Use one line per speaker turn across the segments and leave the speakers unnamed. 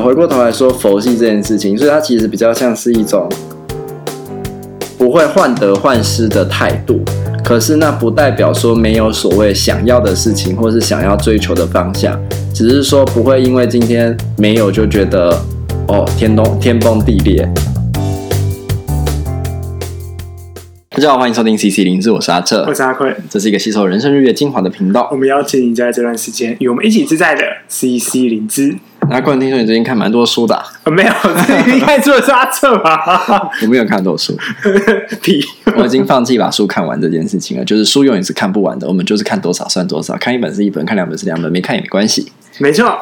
呃，回过头来说佛系这件事情，所以它其实比较像是一种不会患得患失的态度。可是那不代表说没有所谓想要的事情，或是想要追求的方向，只是说不会因为今天没有就觉得哦，天崩天崩地裂。大家好，欢迎收听 CC 零之，我是阿彻，
我是阿坤，
这是一个吸收人生日月精华的频道。
我们邀请你在这段时间与我们一起自在的 CC 零之。
阿坤，听说你最近看蛮多书的啊？
啊 没有，最近看书的是阿彻吧？
我没有看很多书，
屁！
我已经放弃把书看完这件事情了。就是书永远是看不完的，我们就是看多少算多少，看一本是一本，看两本是两本，没看也没关系。
没错，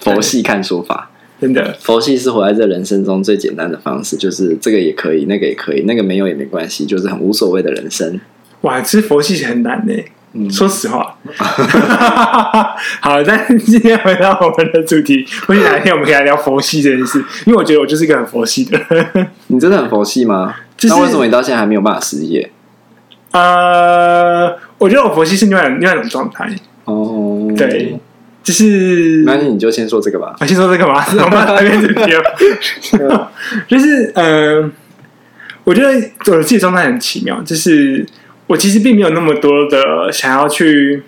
佛系看书法，
真的，
佛系是活在这人生中最简单的方式，就是这个也可以，那个也可以，那个没有也没关系，就是很无所谓的人生。
哇，其实佛系很难呢。嗯，说实话，好，但今天回到我们的主题，或许哪一天我们可以来聊佛系这件事，因为我觉得我就是一个很佛系的。
你真的很佛系吗？就是、那为什么你到现在还没有办法失业？
呃，我觉得我佛系是另外另外一种状态。哦，对，就是，
那你就先说这个吧。
我先说这个吧，我们来边主题。就是，嗯、呃，我觉得我自己状态很奇妙，就是。我其实并没有那么多的想要去，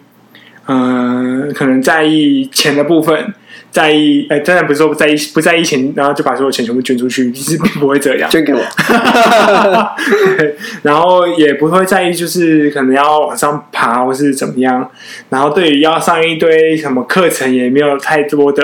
嗯、呃，可能在意钱的部分，在意，哎，当然不是说不在意，不在意钱，然后就把所有钱全部捐出去，其实并不会这样，
捐给我，
然后也不会在意，就是可能要往上爬或是怎么样，然后对于要上一堆什么课程也没有太多的。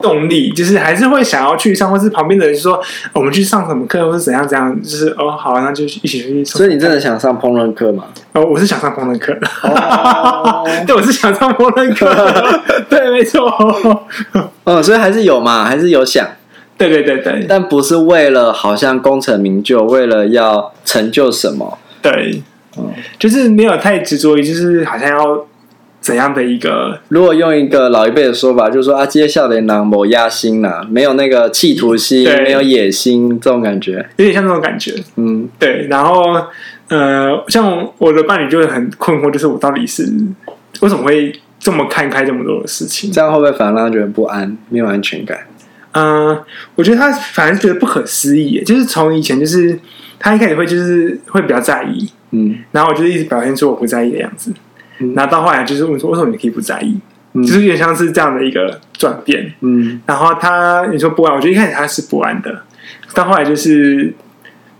动力就是还是会想要去上，或是旁边的人说我们去上什么课，或是怎样怎样，就是哦好，那就一起去。
所以你真的想上烹饪课吗？
哦，我是想上烹饪课。哦、对，我是想上烹饪课。对，没错。
嗯，所以还是有嘛，还是有想。
对对对对，
但不是为了好像功成名就，为了要成就什么。
对，嗯，就是没有太执着于，就是好像要。怎样的一个？
如果用一个老一辈的说法，就是说啊，接下来呢，某压心呐，没有那个企图心，没有野心，这种感觉，
有点像这种感觉。嗯，对。然后，呃，像我的伴侣就会很困惑，就是我到底是为什么会这么看开这么多的事情？
这样会不会反而让他觉得不安，没有安全感？
嗯、呃，我觉得他反而觉得不可思议，就是从以前就是他一开始会就是会比较在意，嗯，然后我就一直表现出我不在意的样子。那到后来就是问说，为什么你可以不在意？嗯、就是有点像是这样的一个转变。嗯，然后他你说不安，我觉得一开始他是不安的，到后来就是，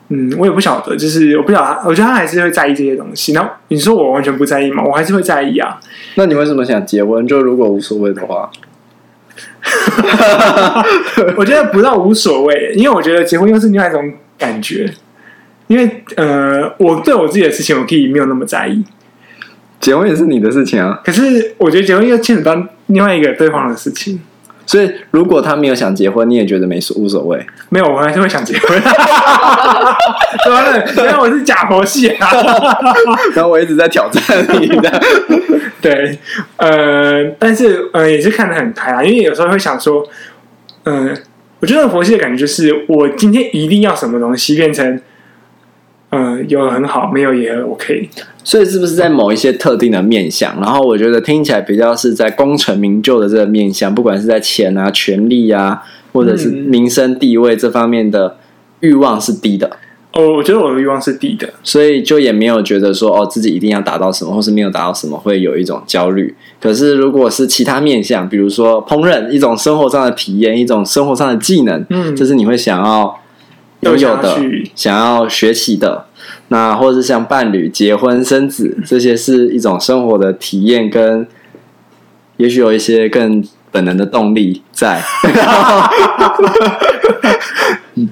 嗯，我也不晓得，就是我不晓得他，我觉得他还是会在意这些东西。那你说我完全不在意吗？我还是会在意啊。
那你为什么想结婚？就如果无所谓的话，
我觉得不到无所谓，因为我觉得结婚又是另外一种感觉。因为呃，我对我自己的事情，我可以没有那么在意。
结婚也是你的事情啊，
可是我觉得结婚又牵扯到另外一个对方的事情，
所以如果他没有想结婚，你也觉得没所无所谓？
没有，我还是会想结婚。完了，因为我是假佛系啊，
然后我一直在挑战你的。
对，呃，但是呃，也是看得很开啊，因为有时候会想说，嗯、呃，我觉得佛系的感觉就是，我今天一定要什么东西变成。嗯，有很好，没有也 OK。
所以是不是在某一些特定的面向？然后我觉得听起来比较是在功成名就的这个面向，不管是在钱啊、权力啊，或者是民生地位这方面的欲望是低的。
哦，我觉得我的欲望是低的，
所以就也没有觉得说哦，自己一定要达到什么，或是没有达到什么会有一种焦虑。可是如果是其他面向，比如说烹饪，一种生活上的体验，一种生活上的技能，嗯，这是你会想要。有有的想要学习的，那或者是像伴侣、结婚、生子，这些是一种生活的体验，跟也许有一些更本能的动力在。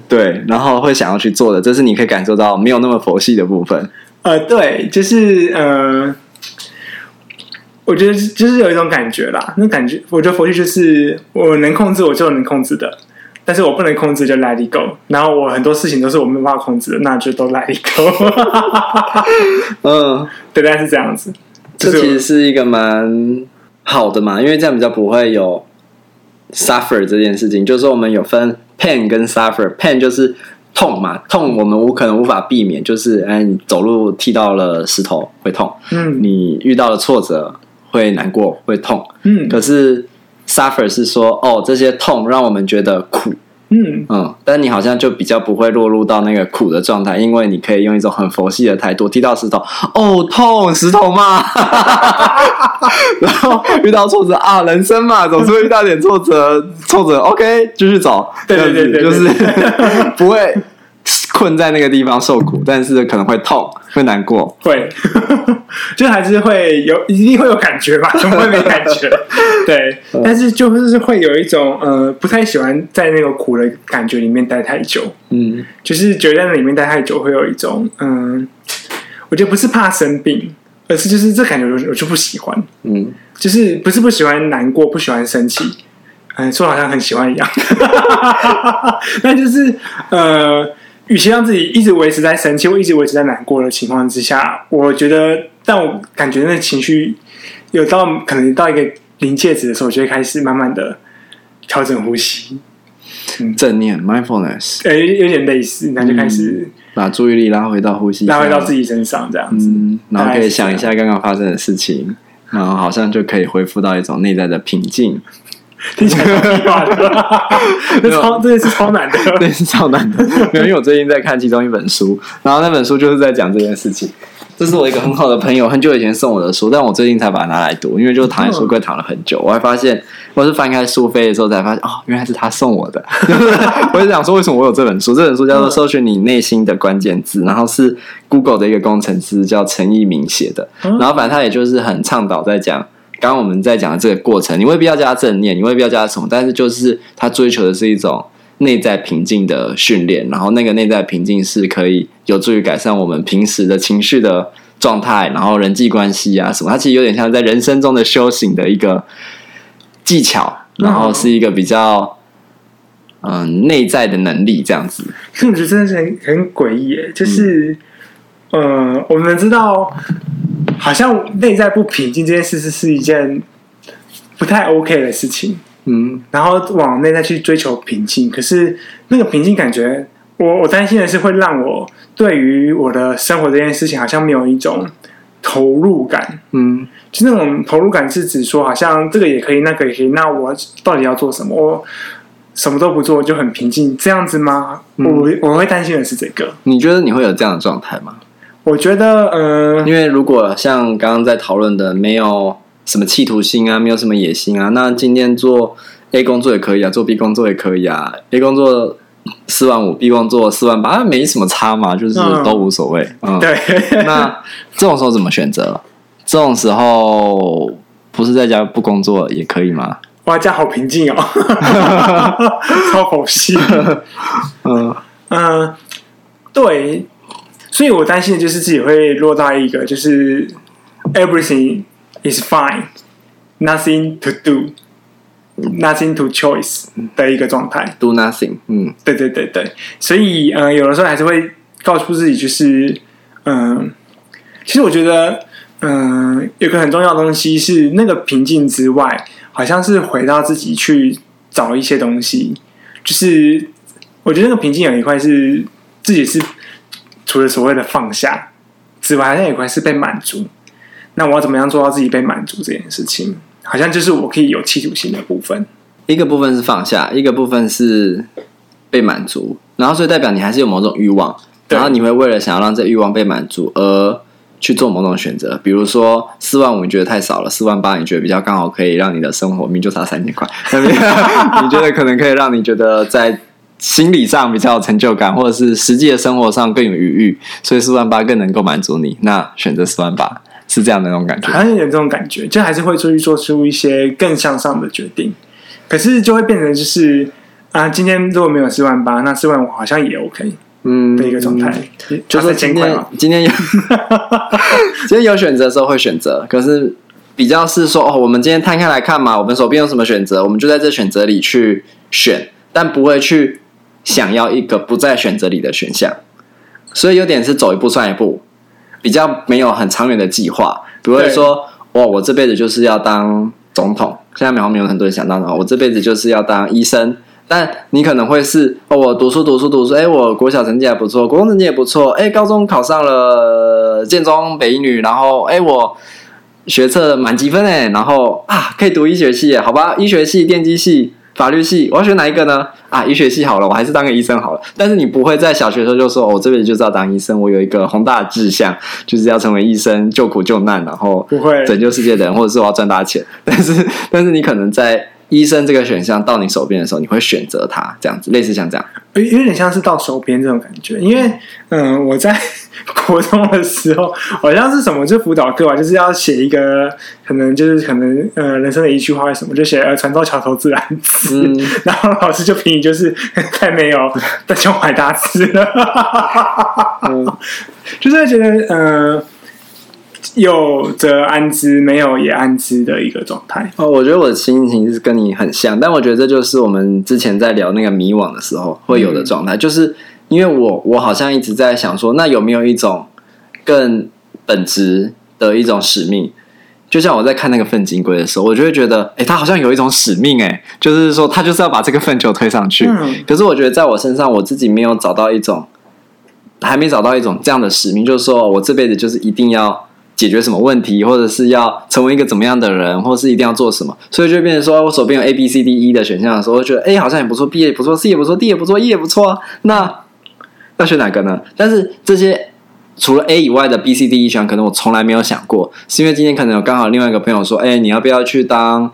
对，然后会想要去做的，这是你可以感受到没有那么佛系的部分。
呃，对，就是呃，我觉得就是有一种感觉啦，那感觉，我觉得佛系就是我能控制，我就能控制的。但是我不能控制，就 let it go。然后我很多事情都是我没办法控制的，那就都 let it go。嗯，对，大概是这样子。
这其实是一个蛮好的嘛，因为这样比较不会有 suffer 这件事情。就是说，我们有分 pain 跟 suffer。pain 就是痛嘛，痛我们无可能无法避免，就是哎，你走路踢到了石头会痛，嗯，你遇到了挫折会难过会痛，嗯，可是。Suffer 是说哦，这些痛让我们觉得苦。嗯嗯，但你好像就比较不会落入到那个苦的状态，因为你可以用一种很佛系的态度，踢到石头，哦，痛，石头嘛，然后遇到挫折啊，人生嘛，总是会遇到点挫折，挫折，OK，继续走，
对对对对，
就是 不会。困在那个地方受苦，但是可能会痛，会难过，
会，就还是会有，一定会有感觉吧？怎么会没感觉？对，但是就是会有一种呃，不太喜欢在那个苦的感觉里面待太久。嗯，就是觉得在那里面待太久，会有一种嗯、呃，我觉得不是怕生病，而是就是这感觉我我就不喜欢。嗯，就是不是不喜欢难过，不喜欢生气，嗯，说好像很喜欢一样，那就是呃。与其让自己一直维持在生气或一直维持在难过的情况之下，我觉得，但我感觉那情绪有到可能到一个临界值的时候，我就会开始慢慢的调整呼吸，
嗯、正念 mindfulness，
哎、欸，有点类似，那就开始、嗯、
把注意力拉回到呼吸，
拉回到自己身上，这样子、嗯，
然后可以想一下刚刚发生的事情，然后好像就可以恢复到一种内在的平静。
听起来超奇怪的，这超这也是超难的，
对，是超难的。没有，因为我最近在看其中一本书，然后那本书就是在讲这件事情。这是我一个很好的朋友很久以前送我的书，但我最近才把它拿来读，因为就躺在书柜躺了很久。我还发现，我是翻开书扉的时候才发现，哦，原来是他送我的。我就想说，为什么我有这本书？这本书叫做《搜寻你内心的关键字》，然后是 Google 的一个工程师叫陈一鸣写的。然后反正他也就是很倡导在讲。刚刚我们在讲的这个过程，你未必要加正念，你未必要加什么，但是就是他追求的是一种内在平静的训练，然后那个内在平静是可以有助于改善我们平时的情绪的状态，然后人际关系啊什么，它其实有点像在人生中的修行的一个技巧，然后是一个比较嗯、内在的能力这样子。
我觉得真的是很很诡异，就是、嗯、呃，我们知道。好像内在不平静这件事是是一件不太 OK 的事情，嗯，然后往内在去追求平静，可是那个平静感觉，我我担心的是会让我对于我的生活这件事情好像没有一种投入感，嗯，就那种投入感是指说好像这个也可以，那个也可以，那我到底要做什么？我什么都不做就很平静，这样子吗？嗯，我我会担心的是这个。
你觉得你会有这样的状态吗？
我觉得，嗯、呃，
因为如果像刚刚在讨论的，没有什么企图心啊，没有什么野心啊，那今天做 A 工作也可以啊，做 B 工作也可以啊，A 工作四万五，B 工作四万八，啊，没什么差嘛，就是都无所谓。嗯，嗯
对。
那这种时候怎么选择？这种时候不是在家不工作也可以吗？
哇，家好平静哦，超好笑。嗯嗯，对。所以我担心的就是自己会落到一个就是 everything is fine, nothing to do, nothing to choice 的一个状态。
Do nothing，嗯，
对对对对。所以，嗯、呃，有的时候还是会告诉自己，就是，嗯、呃，其实我觉得，嗯、呃，有个很重要的东西是那个平静之外，好像是回到自己去找一些东西。就是我觉得那个平静有一块是自己是。除了所谓的放下之外，好像有一块是被满足。那我要怎么样做到自己被满足这件事情？好像就是我可以有企图心的部分。
一个部分是放下，一个部分是被满足。然后所以代表你还是有某种欲望，然后你会为了想要让这欲望被满足而去做某种选择。比如说四万五你觉得太少了，四万八你觉得比较刚好可以让你的生活，明明就差三千块，你觉得可能可以让你觉得在。心理上比较有成就感，或者是实际的生活上更有余裕，所以四万八更能够满足你。那选择四万八是这样的那种感觉，
好像有这种感觉，就还是会出去做出一些更向上的决定。可是就会变成就是啊，今天如果没有四万八，那四万五好像也 OK，嗯的一个状态。嗯、
就是今天今天有 今天有选择的时候会选择，可是比较是说哦，我们今天摊开来看嘛，我们手边有什么选择，我们就在这选择里去选，但不会去。想要一个不在选择里的选项，所以有点是走一步算一步，比较没有很长远的计划。比如说，哇，我这辈子就是要当总统。现在美国没有很多人想当的，我这辈子就是要当医生。但你可能会是，哦，我读书读书读书，哎，我国小成绩还不错，国中成绩也不错，哎，高中考上了建中北一女，然后，哎，我学测满积分哎，然后啊可以读医学系，好吧，医学系、电机系。法律系，我要选哪一个呢？啊，医学系好了，我还是当个医生好了。但是你不会在小学的时候就说，哦，我这辈子就是要当医生，我有一个宏大的志向，就是要成为医生，救苦救难，然后不会拯救世界的人，或者是我要赚大钱。但是，但是你可能在。医生这个选项到你手边的时候，你会选择它，这样子，类似像这样，
有有点像是到手边这种感觉。因为，嗯，我在 国中的时候，好像是什么，就辅导课吧，就是要写一个，可能就是可能，呃，人生的一句话是什么，就写呃，船到桥头自然直。嗯、然后老师就评你就是 太没有在胸怀大志了，嗯、就是觉得，呃。有则安之，没有也安之的一个状态。
哦，我觉得我的心情是跟你很像，但我觉得这就是我们之前在聊那个迷惘的时候会有的状态，嗯、就是因为我我好像一直在想说，那有没有一种更本质的一种使命？就像我在看那个粪金龟的时候，我就会觉得，哎，他好像有一种使命，哎，就是说他就是要把这个粪球推上去。嗯、可是我觉得在我身上，我自己没有找到一种，还没找到一种这样的使命，就是说我这辈子就是一定要。解决什么问题，或者是要成为一个怎么样的人，或是一定要做什么，所以就变成说我手边有 A B C D E 的选项的时候，我觉得 A 好像也不错，B 也不错，C 也不错，D 也不错，E 也不错啊，那要选哪个呢？但是这些除了 A 以外的 B C D E 选项，可能我从来没有想过，是因为今天可能有刚好另外一个朋友说，哎，你要不要去当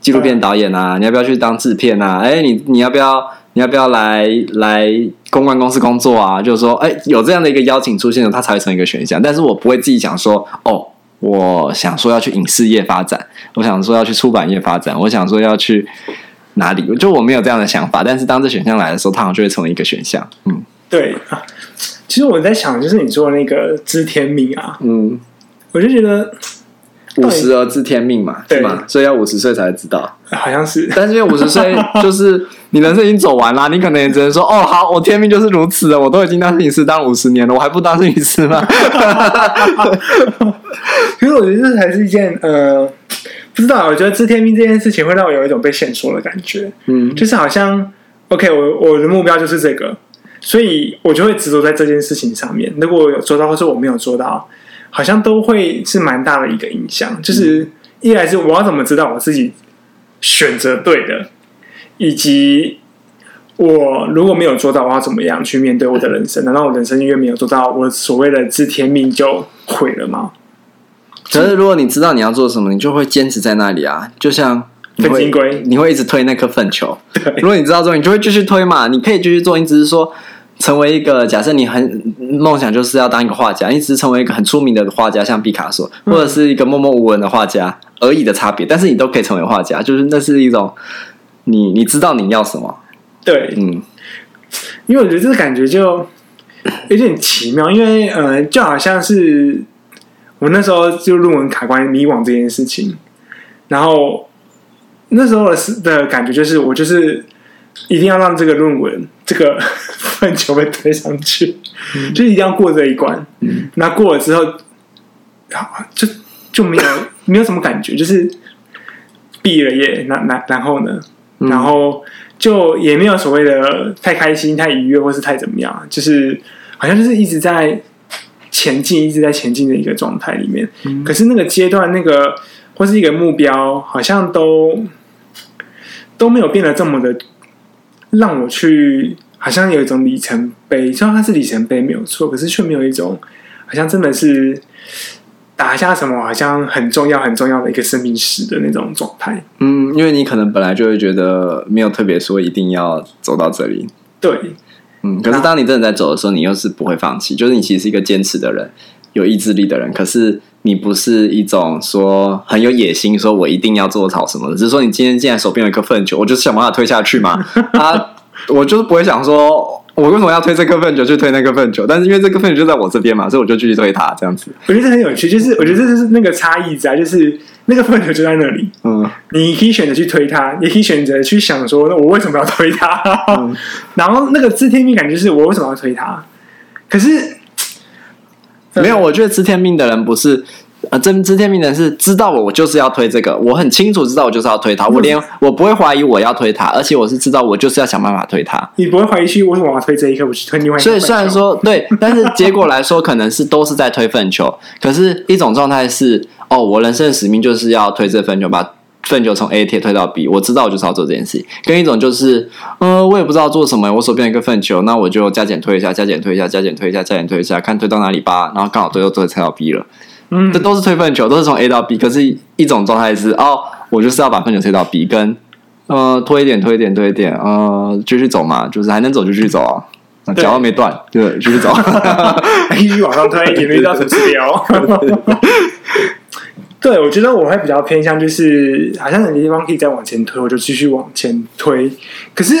纪录片导演啊？你要不要去当制片啊？哎，你你要不要？你要不要来来公关公司工作啊？就是说，哎，有这样的一个邀请出现了，它才会成为一个选项。但是我不会自己想说，哦，我想说要去影视业发展，我想说要去出版业发展，我想说要去哪里？就我没有这样的想法。但是当这选项来的时候，它好像就会成为一个选项。嗯，
对啊。其实我在想，就是你说的那个知天命啊，嗯，我就觉得。
五十而知天命嘛，对嘛？所以要五十岁才知道，
好像是。
但是因为五十岁 就是你人生已经走完了，你可能也只能说哦，好，我天命就是如此了。我都已经当摄影师当五十年了，我还不当摄影师吗？
其实我觉得这才是一件呃，不知道。我觉得知天命这件事情会让我有一种被限缩的感觉，嗯，就是好像 OK，我我的目标就是这个，所以我就会执着在这件事情上面。如果我有做到，或是我没有做到。好像都会是蛮大的一个影响，就是一来是我要怎么知道我自己选择对的，以及我如果没有做到，我要怎么样去面对我的人生？难道我人生因为没有做到，我所谓的知天命就毁了吗？
可是如果你知道你要做什么，你就会坚持在那里啊，就像粪金龟，你会一直推那颗粪球。如果你知道之后，你就会继续推嘛，你可以继续做，你只是说。成为一个假设，你很梦想就是要当一个画家，你只是成为一个很出名的画家，像毕卡索，或者是一个默默无闻的画家而已的差别。但是你都可以成为画家，就是那是一种你你知道你要什么。
对，嗯，因为我觉得这个感觉就有点奇妙，因为呃，就好像是我那时候就论文卡关迷惘这件事情，然后那时候的的感觉就是我就是。一定要让这个论文这个粪球被推上去，嗯、就一定要过这一关。嗯，那过了之后，就就没有 没有什么感觉，就是毕了业，那那然后呢？嗯、然后就也没有所谓的太开心、太愉悦，或是太怎么样，就是好像就是一直在前进，一直在前进的一个状态里面。嗯、可是那个阶段，那个或是一个目标，好像都都没有变得这么的。让我去，好像有一种里程碑，虽然它是里程碑没有错，可是却没有一种好像真的是打下什么好像很重要很重要的一个生命史的那种状态。
嗯，因为你可能本来就会觉得没有特别说一定要走到这里。
对，
嗯，可是当你真的在走的时候，你又是不会放弃，就是你其实是一个坚持的人，有意志力的人，可是你不是一种说很有野心，说我一定要做好什么的，只是说你今天既然手边有一颗粪球，我就是想把它推下去嘛。啊，我就是不会想说，我为什么要推这个粪球去推那个粪球？但是因为这个粪球就在我这边嘛，所以我就继续推它，这样子。
我觉得很有趣，就是我觉得这就是那个差异在，就是那个粪球就在那里，嗯，你可以选择去推它，也可以选择去想说，那我为什么要推它？嗯、然后那个知天命感觉是我为什么要推它？可是。
没有，我觉得知天命的人不是，呃，真知天命的人是知道我，我就是要推这个，我很清楚知道我就是要推它，我连我不会怀疑我要推它，而且我是知道我就是要想办法推它。
你不会怀疑去为什么我要推这一颗，我去推另外一个。
所以虽然说对，但是结果来说可能是都是在推粪球，可是一种状态是哦，我人生的使命就是要推这粪球，把粪球从 A 贴推到 B。我知道我就是要做这件事情。跟一种就是，呃，我也不知道做什么，我手边有一个粪球，那我就加减推一下，加减推一下，加减推一下，加减推一下，看推到哪里吧。然后刚好最后推推到 B 了。嗯，这都是推粪球，都是从 A 到 B。可是一种状态是，哦，我就是要把粪球推到 B，跟呃推一点，推一点，推一点，呃继续走嘛，就是还能走就继续走啊。脚又没断，对，继续走，
继续往上推，也没到什么指标。对，我觉得我会比较偏向，就是好像有些地方可以再往前推，我就继续往前推。可是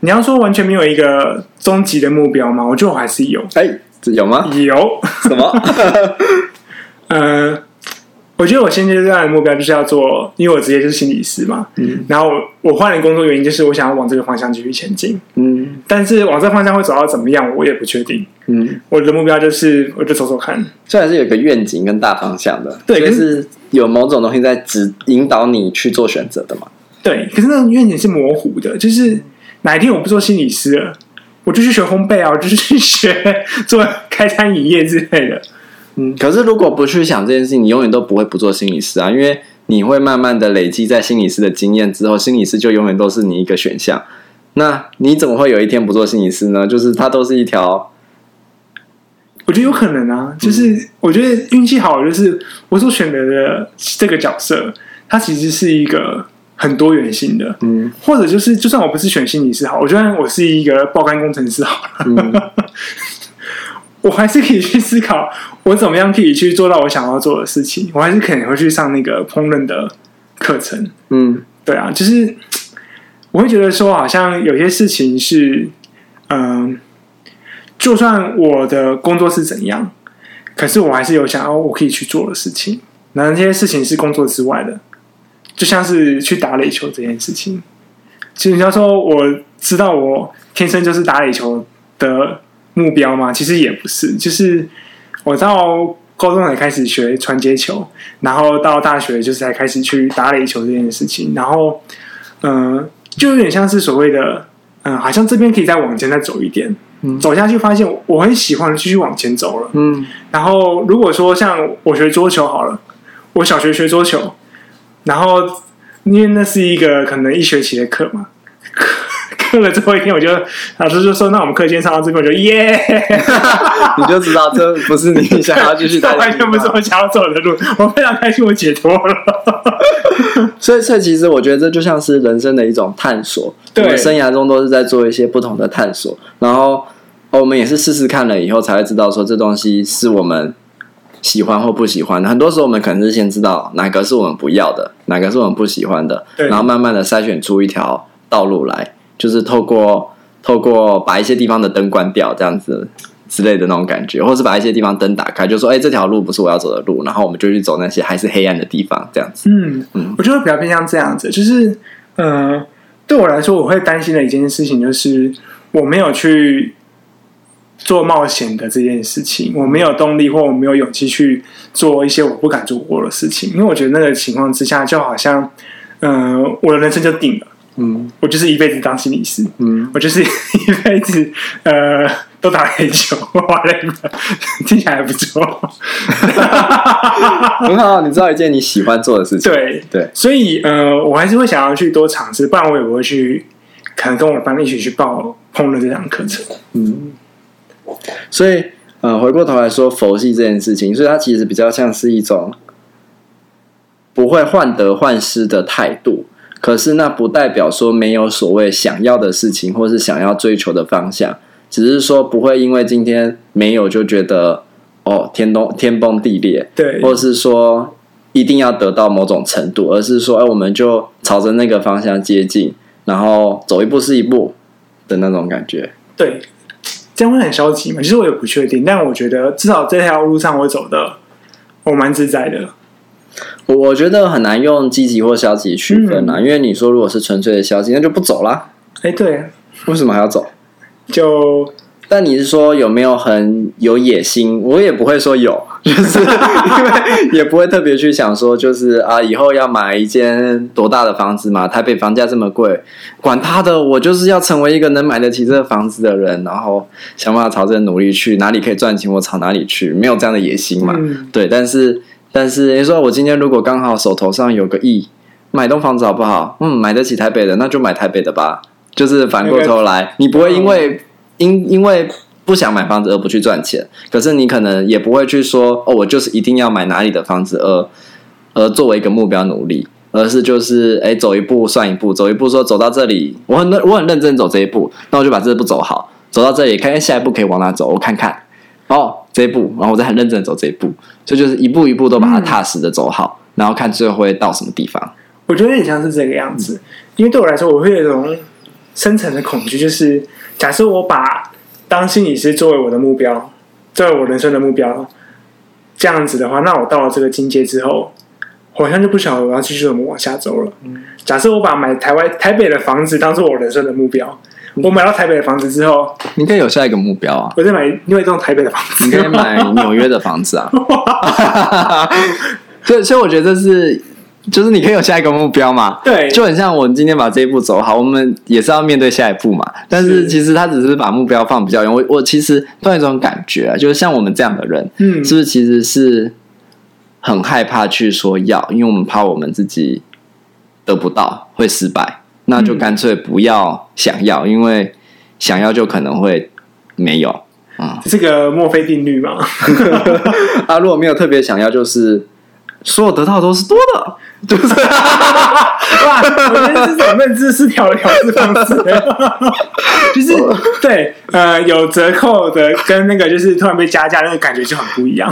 你要说完全没有一个终极的目标吗？我觉得我还是有。
哎，有吗？
有
什么？
呃。我觉得我现阶段的目标就是要做，因为我职业就是心理师嘛。嗯。然后我换了工作原因就是我想要往这个方向继续前进。嗯。但是往这个方向会走到怎么样，我也不确定。嗯。我的目标就是，我就走走看。
虽然是有个愿景跟大方向的，对，可是有某种东西在指引导你去做选择的嘛。
对，可是那种愿景是模糊的，就是哪一天我不做心理师了，我就去学烘焙啊，我就去学 做开餐饮业之类的。
嗯，可是如果不去想这件事情，你永远都不会不做心理师啊，因为你会慢慢的累积在心理师的经验之后，心理师就永远都是你一个选项。那你怎么会有一天不做心理师呢？就是它都是一条，
我觉得有可能啊，就是我觉得运气好，就是我所选择的这个角色，它其实是一个很多元性的，嗯，或者就是就算我不是选心理师好，我觉得我是一个爆肝工程师好了。嗯 我还是可以去思考，我怎么样可以去做到我想要做的事情。我还是可能会去上那个烹饪的课程。嗯，对啊，就是我会觉得说，好像有些事情是，嗯、呃，就算我的工作是怎样，可是我还是有想要我可以去做的事情。那这些事情是工作之外的，就像是去打垒球这件事情。其实你要说，我知道我天生就是打垒球的。目标吗？其实也不是，就是我到高中才开始学传接球，然后到大学就是才开始去打垒球这件事情，然后嗯、呃，就有点像是所谓的嗯、呃，好像这边可以再往前再走一点，嗯，走下去发现我很喜欢继续往前走了，嗯，然后如果说像我学桌球好了，我小学学桌球，然后因为那是一个可能一学期的课嘛。课 了最后一天，我就老师就说：“那我们课先上到这边，我就耶，
你就知道这不是你想要继续走，
完全不是我想要走的路。我非常开心，我解脱了。
所以，所以其实我觉得这就像是人生的一种探索。对，我们生涯中都是在做一些不同的探索，然后我们也是试试看了以后，才会知道说这东西是我们喜欢或不喜欢的。很多时候，我们可能是先知道哪个是我们不要的，哪个是我们不喜欢的，然后慢慢的筛选出一条道路来。就是透过透过把一些地方的灯关掉，这样子之类的那种感觉，或是把一些地方灯打开，就说：“哎、欸，这条路不是我要走的路。”然后我们就去走那些还是黑暗的地方，这样子。嗯嗯，
我觉得比较偏向这样子，就是呃，对我来说，我会担心的一件事情就是我没有去做冒险的这件事情，我没有动力或我没有勇气去做一些我不敢做过的事情，因为我觉得那个情况之下，就好像呃，我的人生就定了。嗯，我就是一辈子当心理师。嗯，我就是一辈子呃都打篮球，哇嘞，听起来还不错，
很好。你知道一件你喜欢做的事情，
对
对，对
所以呃，我还是会想要去多尝试，不然我也不会去，可能跟我的班一起去报烹饪这堂课程。嗯，
所以呃，回过头来说佛系这件事情，所以它其实比较像是一种不会患得患失的态度。可是那不代表说没有所谓想要的事情，或是想要追求的方向，只是说不会因为今天没有就觉得哦天崩天崩地裂，对，或是说一定要得到某种程度，而是说哎我们就朝着那个方向接近，然后走一步是一步的那种感觉。
对，这样会很消极嘛？其实我也不确定，但我觉得至少这条路上我走的我蛮自在的。
我我觉得很难用积极或消极区分啊，嗯、因为你说如果是纯粹的消极，那就不走啦。
哎，对，
为什么还要走？
就
但你是说有没有很有野心？我也不会说有，就是因为也不会特别去想说，就是啊，以后要买一间多大的房子嘛？台北房价这么贵，管他的，我就是要成为一个能买得起这个房子的人，然后想办法朝着努力去，哪里可以赚钱，我朝哪里去，没有这样的野心嘛？嗯、对，但是。但是你说我今天如果刚好手头上有个亿，买栋房子好不好？嗯，买得起台北的，那就买台北的吧。就是反过头来，你不会因为因因为不想买房子而不去赚钱，可是你可能也不会去说哦，我就是一定要买哪里的房子而而作为一个目标努力，而是就是哎，走一步算一步，走一步说走到这里，我很我很认真走这一步，那我就把这一步走好，走到这里，看看下一步可以往哪走，我看看哦。这一步，然后我再很认真的走这一步，所以就是一步一步都把它踏实的走好，嗯、然后看最后会到什么地方。
我觉得有点像是这个样子，因为对我来说，我会有一种深层的恐惧，就是假设我把当心理师作为我的目标，作为我人生的目标，这样子的话，那我到了这个境界之后，好像就不晓得我要继续怎么往下走了。嗯、假设我把买台湾台北的房子当做我人生的目标。我买到台北的房子之后，
你可以有下一个目标啊！
我在买另外一栋台北的房子，
你可以买纽约的房子啊！所以，所以我觉得这是，就是你可以有下一个目标嘛？
对，
就很像我们今天把这一步走好，我们也是要面对下一步嘛。但是，其实他只是把目标放比较远。我，我其实突然有一种感觉啊，就是像我们这样的人，嗯，是不是其实是很害怕去说要，因为我们怕我们自己得不到，会失败。那就干脆不要想要，嗯、因为想要就可能会没有啊。
这个墨菲定律嘛。
啊，如果没有特别想要，就是所有得到都是多的，就是
哇，我觉得这种认知失调的调试方式，就是对呃有折扣的跟那个就是突然被加价那个感觉就很不一样。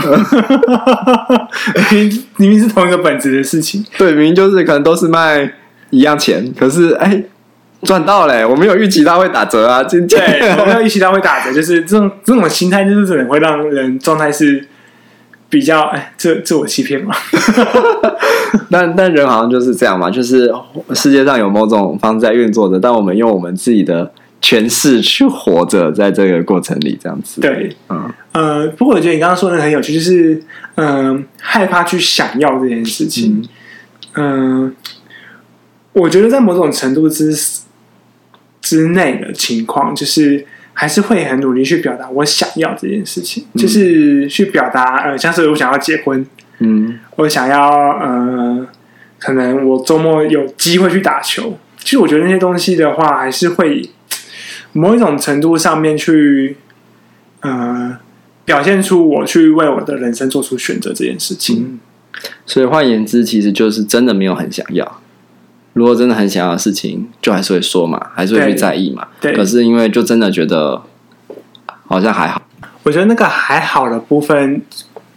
明明是同一个本质的事情，
对，明明就是可能都是卖。一样钱，可是哎，赚到嘞！我没有预期到会打折啊，今天
对，我没有预期到会打折，就是这种这种心态，就是可能会让人状态是比较哎，自自我欺骗嘛。
但但人好像就是这样嘛，就是世界上有某种方式在运作着，但我们用我们自己的诠释去活着，在这个过程里，这样子。
对，嗯呃，不过我觉得你刚刚说的很有趣，就是嗯、呃，害怕去想要这件事情，嗯。呃我觉得在某种程度之之内的情况，就是还是会很努力去表达我想要这件事情，嗯、就是去表达呃，像是我想要结婚，嗯，我想要呃，可能我周末有机会去打球。其实我觉得那些东西的话，还是会某一种程度上面去呃，表现出我去为我的人生做出选择这件事情。
嗯、所以换言之，其实就是真的没有很想要。如果真的很想要的事情，就还是会说嘛，还是会去在意嘛。对。可是因为就真的觉得好像还好。
我觉得那个还好的部分，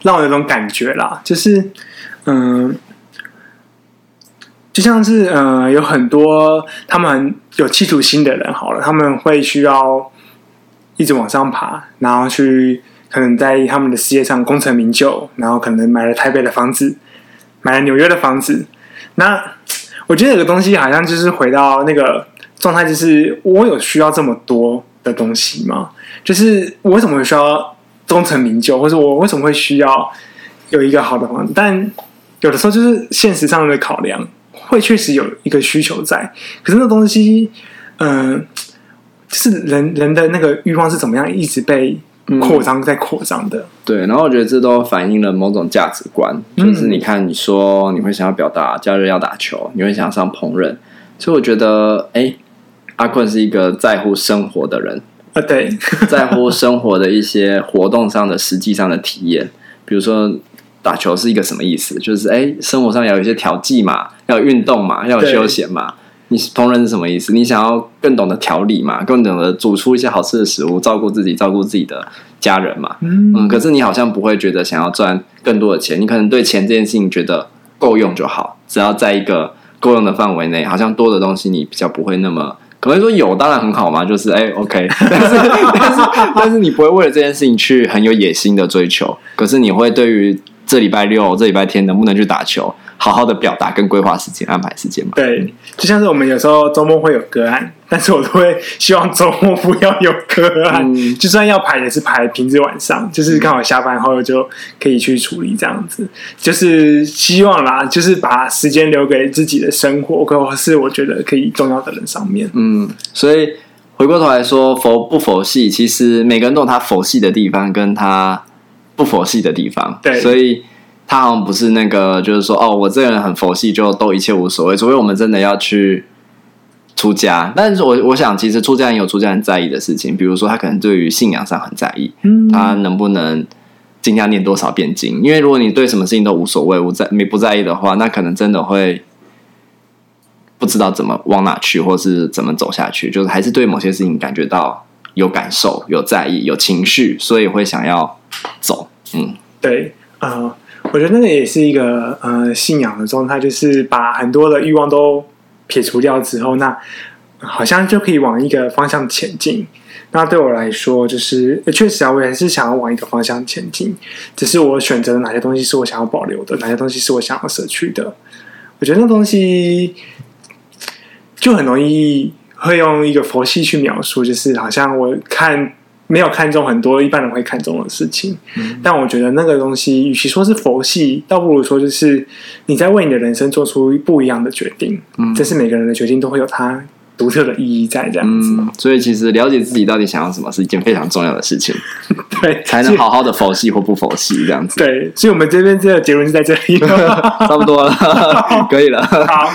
让我有种感觉啦，就是嗯，就像是嗯，有很多他们有企图心的人，好了，他们会需要一直往上爬，然后去可能在他们的事业上功成名就，然后可能买了台北的房子，买了纽约的房子，那。我觉得有个东西好像就是回到那个状态，就是我有需要这么多的东西吗？就是我为什么会需要功成名就，或者我为什么会需要有一个好的房子？但有的时候就是现实上的考量，会确实有一个需求在。可是那东西，嗯、就是人人的那个欲望是怎么样一直被。扩张在扩张的，
对，然后我觉得这都反映了某种价值观，就是你看，你说你会想要表达假日要打球，你会想要上烹饪，所以我觉得，哎，阿坤是一个在乎生活的人
啊，对，
在乎生活的一些活动上的实际上的体验，比如说打球是一个什么意思？就是哎，生活上要有一些调剂嘛，要有运动嘛，要有休闲嘛。你烹饪是什么意思？你想要更懂得调理嘛，更懂得煮出一些好吃的食物，照顾自己，照顾自己的家人嘛。嗯，嗯，可是你好像不会觉得想要赚更多的钱，你可能对钱这件事情觉得够用就好，只要在一个够用的范围内，好像多的东西你比较不会那么可能说有，当然很好嘛，就是哎，OK，但是但是但是你不会为了这件事情去很有野心的追求，可是你会对于这礼拜六、这礼拜天能不能去打球？好好的表达跟规划时间，安排时间嘛。
对，就像是我们有时候周末会有个案，但是我都会希望周末不要有个案，嗯、就算要排也是排平日晚上，就是刚好下班后就可以去处理这样子。就是希望啦，就是把时间留给自己的生活，或是我觉得可以重要的人上面。
嗯，所以回过头来说，佛不佛系，其实每个人都有他佛系的地方，跟他不佛系的地方。
对，
所以。他好像不是那个，就是说哦，我这个人很佛系，就都一切无所谓。除非我们真的要去出家，但是我我想，其实出家人有出家人在意的事情，比如说他可能对于信仰上很在意，嗯，他能不能尽量念多少遍经？因为如果你对什么事情都无所谓，无在没不在意的话，那可能真的会不知道怎么往哪去，或是怎么走下去。就是还是对某些事情感觉到有感受、有在意、有情绪，所以会想要走。嗯，
对，啊、呃，我觉得那个也是一个呃信仰的状态，就是把很多的欲望都。撇除掉之后，那好像就可以往一个方向前进。那对我来说，就是确实啊，我也是想要往一个方向前进。只是我选择哪些东西是我想要保留的，哪些东西是我想要舍去的。我觉得那东西就很容易会用一个佛系去描述，就是好像我看。没有看中很多一般人会看中的事情，嗯、但我觉得那个东西，与其说是佛系，倒不如说就是你在为你的人生做出不一样的决定。嗯，这是每个人的决定都会有它独特的意义在这样子。
嗯、所以其实了解自己到底想要什么是一件非常重要的事情，
对，
才能好好的佛系或不佛系这样子。
对，所以我们这边这个结论是在这里，
差不多了，可以了。
好。